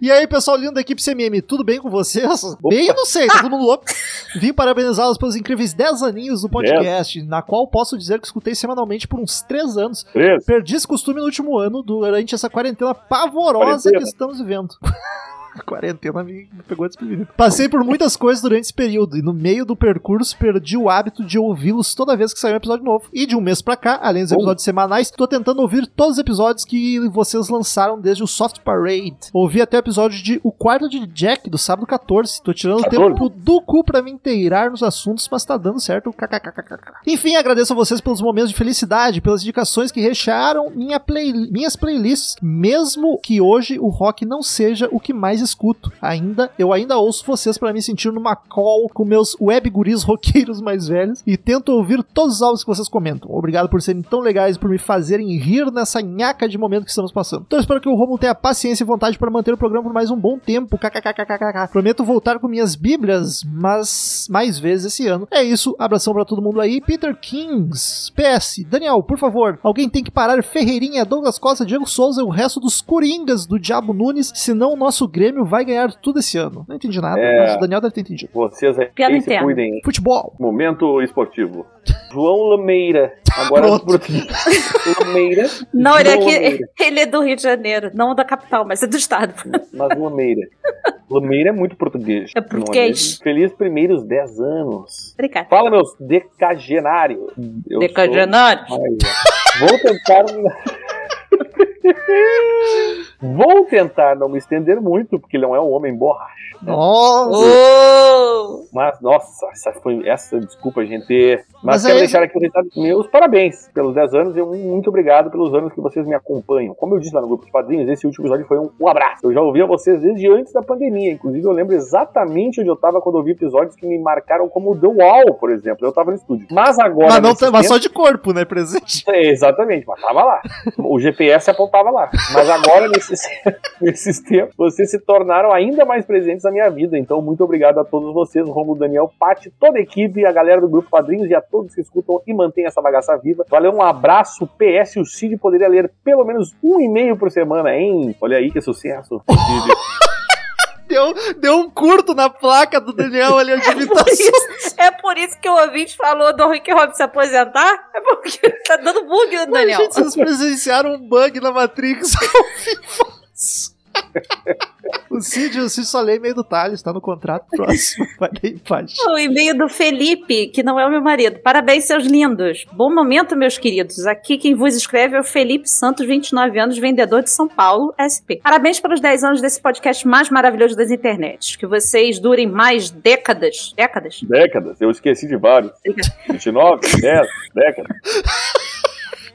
E aí, pessoal lindo da equipe CMM, tudo bem com vocês? Bem, eu não sei, tá todo mundo louco. Vim parabenizá-los pelos incríveis 10 aninhos do podcast, na qual posso dizer que escutei semanalmente por uns 3 anos. Perdi esse costume no último ano, durante essa quarentena pavorosa Quarentena. que estamos vivendo. A quarentena me me pegou desprevenido. Passei por muitas coisas durante esse período e no meio do percurso perdi o hábito de ouvi-los toda vez que sair um episódio novo. E de um mês pra cá, além dos Oh. episódios semanais, tô tentando ouvir todos os episódios que vocês lançaram desde o Soft Parade. Ouvi até o episódio de O Quarto de Jack, do sábado 14. Tô tirando 14? tempo do cu pra me inteirar nos assuntos, mas tá dando certo. Enfim, agradeço a vocês pelos momentos de felicidade, pelas indicações que rechearam minha play- minhas playlists, mesmo que hoje o rock não seja o que mais escuto. Ainda, eu ainda ouço vocês pra me sentir numa call com meus web guris roqueiros mais velhos e tento ouvir todos os álbuns que vocês comentam. Obrigado por serem tão legais e por me fazerem rir nessa nhaca de momento que estamos passando. Então espero que o Romulo tenha paciência e vontade para manter o programa por mais um bom tempo. KKKKKK. Prometo voltar com minhas bíblias, mas mais vezes esse ano. É isso, abração pra todo mundo aí. Peter Kings, PS, Daniel, por favor, alguém tem que parar Ferreirinha, Douglas Costa, Diego Souza e o resto dos Coringas do Diabo Nunes, senão o nosso Grêmio vai ganhar tudo esse ano. Não entendi nada, É. mas o Daniel deve ter entendido. Vocês aí Piada se interna. cuidem. Futebol. Momento esportivo. João Lameira. Agora Pronto. Lameira. Não, ele é, ele é do Rio de Janeiro, não da capital, mas é do estado. Mas Lameira. Lameira é muito português. É não português. mesmo? Feliz primeiros 10 anos. Obrigada. Fala, meus decagenários. Eu Decagenário. sou- ó. Vou tentar. Vou tentar não me estender muito, porque ele não é um homem borracha. Nossa. Oh! Mas, nossa, essa foi essa, desculpa, gente. Mas, Mas quero é deixar aqui o meus parabéns pelos 10 anos e muito obrigado pelos anos que vocês me acompanham. Como eu disse lá no grupo dos padrinhos, esse último episódio foi um, um abraço. Eu já ouvia vocês desde antes da pandemia. Inclusive, eu lembro exatamente onde eu tava quando eu ouvi episódios que me marcaram como The Wall, por exemplo. Eu tava no estúdio. Mas agora. Mas, não, tá- mas tempo- só de corpo, né, presente? É, Exatamente, mas tava lá. O GPS apontava lá. Mas agora, nesses, nesses tempos, vocês se tornaram ainda mais presentes na minha vida. Então, muito obrigado a todos vocês, Romulo, Daniel, Pati, toda a equipe, a galera do Grupo Padrinhos e a todos que escutam e mantêm essa bagaça viva. Valeu, um abraço. PS, o Cid poderia ler pelo menos um e-mail por semana, hein? Olha aí que sucesso. Cid. Deu, deu um curto na placa do Daniel ali, a É por, isso, é por isso que o ouvinte falou do Rick Rob se aposentar? É porque tá dando bug no Daniel. Gente, vocês presenciaram um bug na Matrix ao vivo. O Cid, o Cid só lê e-mail do Thales, tá no contrato próximo. Vai ler em paz. O e-mail do Felipe, que não é o meu marido. Parabéns, seus lindos. Bom momento, meus queridos. Aqui quem vos escreve é o Felipe Santos, 29 anos, vendedor de São Paulo, SP. Parabéns pelos 10 anos desse podcast mais maravilhoso das internets. Que vocês durem mais décadas. Décadas? Décadas, eu esqueci de vários. 29, 10, décadas.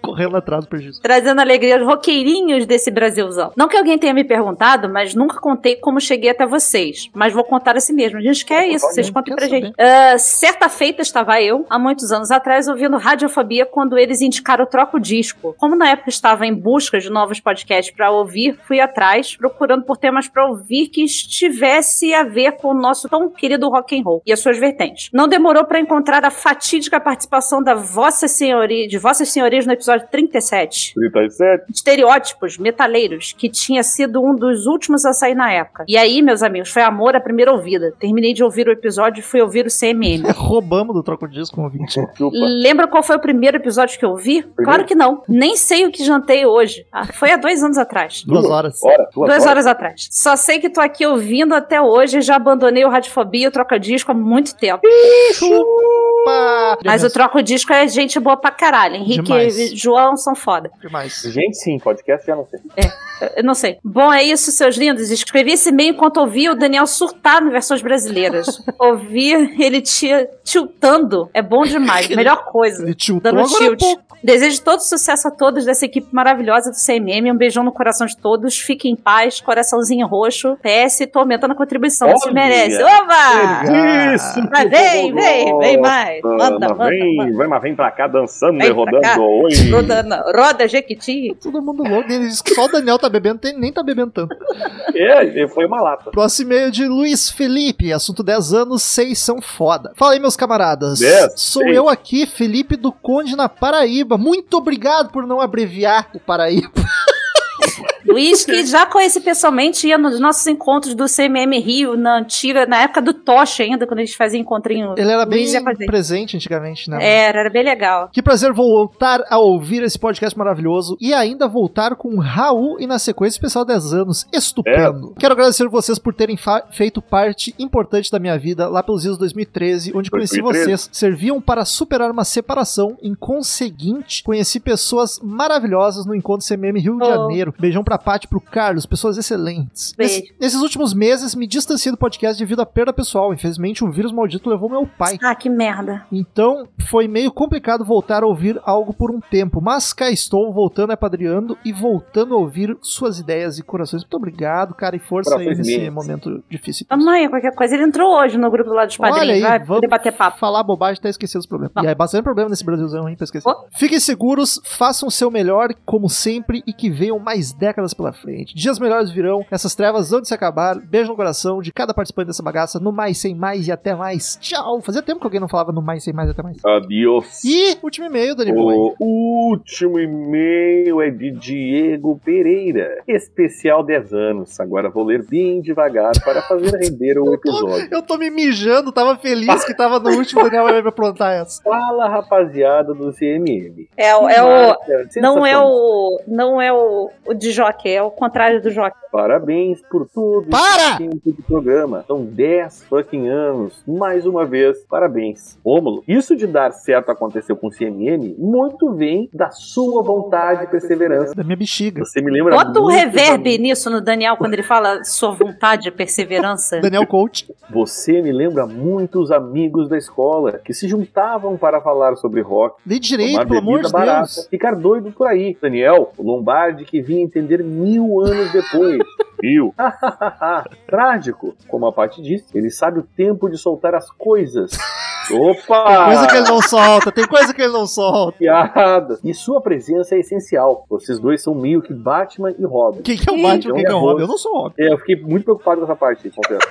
Correndo atrás do prejuízo. Trazendo alegria aos roqueirinhos desse Brasilzão. Não que alguém tenha me perguntado, mas nunca contei como cheguei até vocês. Mas vou contar a si mesmo. A gente quer isso, vocês contem pra saber. gente. Ah, certa feita estava eu, há muitos anos atrás, ouvindo Radiofobia quando eles indicaram o Troco Disco. Como na época estava em busca de novos podcasts pra ouvir, fui atrás, procurando por temas pra ouvir que estivesse a ver com o nosso tão querido rock and roll e as suas vertentes. Não demorou pra encontrar a fatídica participação da Vossa Senhoria, de Vossas Senhorias no episódio 37 37. estereótipos metaleiros, que tinha sido um dos últimos a sair na época. E aí, meus amigos, foi amor à primeira ouvida. Terminei de ouvir o episódio e fui ouvir o CMM. Roubamos do troco disco com o ouvinte. Lembra qual foi o primeiro episódio que eu vi? Claro que não. Nem sei o que jantei hoje. Ah, Foi há dois anos atrás. Duas horas. Hora, duas, Duas horas atrás. Só sei que tô aqui ouvindo até hoje e já abandonei o Radiofobia e o Troca-Disco há muito tempo. Chupa! Mas o Troca-Disco é gente boa pra caralho. Henrique Demais. e João são foda. Demais. Gente, sim, podcast já não sei. Eu não sei. Bom, é isso, seus lindos. Escrevi esse e-mail enquanto ouvi o Daniel surtar em versões brasileiras. Ouvir ele te, tiltando é bom demais. Melhor coisa. Ele tiltou Dando tilt. pouco. Desejo todo sucesso a todos dessa equipe maravilhosa do CMM. Um beijão no coração de todos. Fiquem em paz. Coraçãozinho roxo. PS, tô aumentando a contribuição. Você merece. Oba! Isso! Vai, vem, vem, vem mais. Manda, manda, vem, manda. vem, mas vem pra cá dançando Vem e rodando. cá. Oi. Roda, não. Roda, Jequiti. Todo mundo louco. Ele diz que só o Daniel tá bebendo, tem- nem tá bebendo tanto. É, foi uma lata. Próximo e-mail de Luiz Felipe. Assunto 10 anos, 6 são foda. Fala aí, meus camaradas. 10, Sou seis. eu aqui, Felipe do Conde na Paraíba. Muito obrigado por não abreviar o Paraíba. Luiz, que já conheci pessoalmente, ia nos nossos encontros do CMM Rio, na antiga, na época do Tocha ainda, quando a gente fazia encontrinho. Ele era bem presente antigamente, né? Era, era bem legal. Que prazer voltar a ouvir esse podcast maravilhoso e ainda voltar com Raul e na sequência especial 10 anos. Estupendo. Quero agradecer vocês por terem feito parte importante da minha vida lá pelos dias 2013, onde conheci 2013. vocês. Serviam para superar uma separação. Em conseguinte, conheci pessoas maravilhosas no encontro CMM Rio de Oh. Janeiro. Beijão pra Paty e pro Carlos, pessoas excelentes. Beijo. Nesse- nesses últimos meses, me distanciei do podcast devido à perda pessoal. Infelizmente, um vírus maldito levou meu pai. Ah, que merda. Então, foi meio complicado voltar a ouvir algo por um tempo, mas cá estou, voltando a Padreando e voltando a ouvir suas ideias e corações. Muito obrigado, cara, e força aí nesse momento difícil. Amanhã, qualquer coisa. Ele entrou hoje no grupo lá dos Olha padrinhos. aí, vai vamos poder bater papo. falar bobagem até esquecer os problemas. Não. E aí, bastante problema nesse Brasilzão, hein, pra esquecer. Oh. Fiquem seguros, façam o seu melhor, como sempre, e que venham mais décadas pela frente. Dias melhores virão, essas trevas vão de se acabar. Beijo no coração de cada participante dessa bagaça, no mais, sem mais e até mais. Tchau! Fazia tempo que alguém não falava no mais, sem mais e até mais. Adiós. E último e-mail, Dani Boy. O último e-mail é de Diego Pereira. Especial 10 anos. Agora vou ler bem devagar para fazer render o episódio. Eu tô me mijando, tava feliz que tava no último, Daniel vai me aprontar essa. Fala, rapaziada do CMM. É, o- é o. Marca Não é o. Não é o, o de Joque, é o contrário do Joque. Parabéns por tudo. Para! tempo de programa. São 10 fucking anos. Mais uma vez, parabéns. Rômulo, isso de dar certo aconteceu com o CMM muito vem da sua vontade e perseverança. Da minha bexiga. Você me lembra Bota um reverb nisso no Daniel quando ele fala sua vontade e perseverança. Daniel Coach. Você me lembra muito os amigos da escola que se juntavam para falar sobre rock, Lê direito, pelo amor de barata, Deus. ficar doido por aí. Daniel, o Lombardi que vinha entender mil anos depois. Mil. Trágico. Como a Paty disse, ele sabe o tempo de soltar as coisas. Opa! Coisa que ele não solta, tem coisa que ele não solta. Piada. E sua presença é essencial. Vocês dois são meio que Batman e Robin. Quem que é o Batman? Quem que é o João Robin? Eu não sou Robin. É, eu fiquei muito preocupado com essa parte, confesso.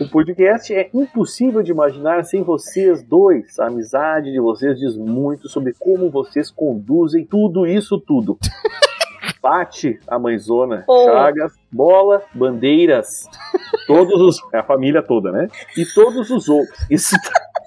O podcast é impossível de imaginar sem vocês dois. A amizade de vocês diz muito sobre como vocês conduzem tudo isso tudo. Bate a mãezona, Oh. Chagas, bola, bandeiras, todos os. É a família toda, né? E todos os outros. Isso,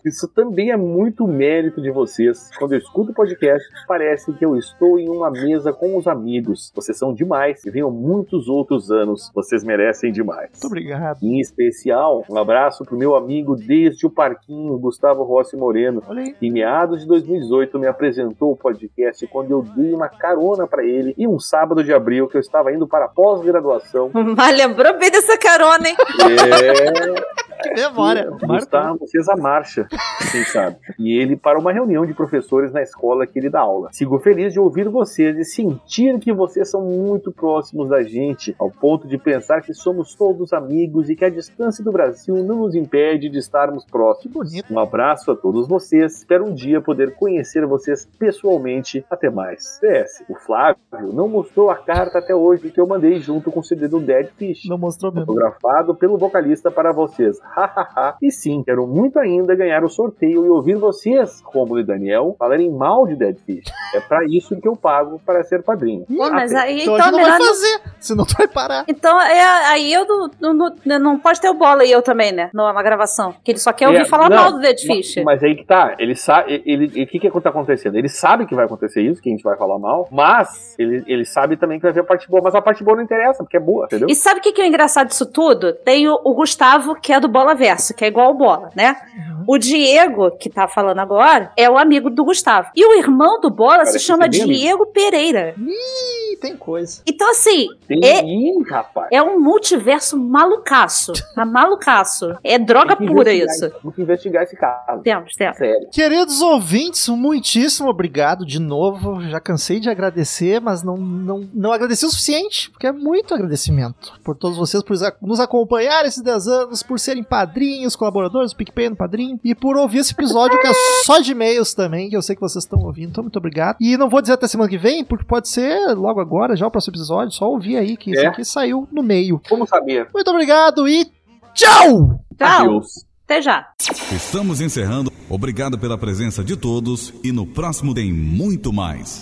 isso também é muito mérito de vocês. Quando eu escuto o podcast, parece que eu estou em uma mesa com os amigos. Vocês são demais e venham muitos outros anos. Vocês merecem demais. Muito obrigado. Em especial, um abraço pro meu amigo desde o parquinho, Gustavo Rossi Moreno, Olha aí. que em meados de 2018 me apresentou o podcast quando eu dei uma carona pra ele e um sábado de abril que eu estava indo para a pós-graduação. Mas lembrou bem dessa carona, hein? É, Que memória. Marcou. Gustavo fez a marcha, quem sabe. E ele para uma reunião de professores na escola que ele dá aula. Sigo feliz de ouvir vocês e sentir que vocês são muito próximos da gente, ao ponto de pensar que somos todos amigos e que a distância do Brasil não nos impede de estarmos próximos. Um abraço a todos vocês. Espero um dia poder conhecer vocês pessoalmente. Até mais. PS, o Flávio não mostrou a carta até hoje que eu mandei junto com o CD do Dead Fish. Não mostrou mesmo. Fotografado pelo vocalista para vocês. Hahaha. e sim, quero muito ainda ganhar o sorteio e ouvir vocês, Romulo e Daniel, falarem mal de Dead Fish. É pra isso que eu pago para ser padrinho. Pô, mas aí Então, então, a gente não vai melhor. fazer, senão tu vai parar. Então, é, aí eu não, não, não, não pode ter o bola e eu também, né? Na, gravação. Que ele só quer ouvir É, falar não, mal do Dead Fish. Mas aí que tá, ele sabe, ele, ele- o que que tá acontecendo? Ele sabe que vai acontecer isso, que a gente vai falar mal, mas ele, ele sabe também que vai ver a parte boa, mas a parte boa não interessa, porque é boa, entendeu? E sabe o que, que é o engraçado disso tudo? Tem o, o Gustavo, que é do Bola Verso, que é igual o Bola, né? Uhum. O Diego, que tá falando agora, é o amigo do Gustavo. E o irmão do Bola Parece se chama ser bem amigo. Diego Pereira. Ih, tem coisa. Então, assim, Tem é- Ih, rapaz. é um multiverso malucaço. Tá malucaço. É droga pura isso. Que investigar esse caso. Temos, temos. Sério. Queridos ouvintes, muitíssimo obrigado de novo. Já cansei de agradecer, mas não, não, não agradeci o suficiente, porque é muito agradecimento por todos vocês, por nos acompanhar esses 10 anos, por serem padrinhos, colaboradores do PicPay no Padrinho, e por ouvir esse episódio que é só de e-mails também, que eu sei que vocês estão ouvindo. Então, muito obrigado. E não vou dizer até semana que vem, porque pode ser logo agora, já o próximo episódio, só ouvir aí, que É. aqui saiu no meio. Como saber? Muito obrigado e tchau! Tchau. Adeus. Até já. Estamos encerrando. Obrigado pela presença de todos e no próximo tem muito mais.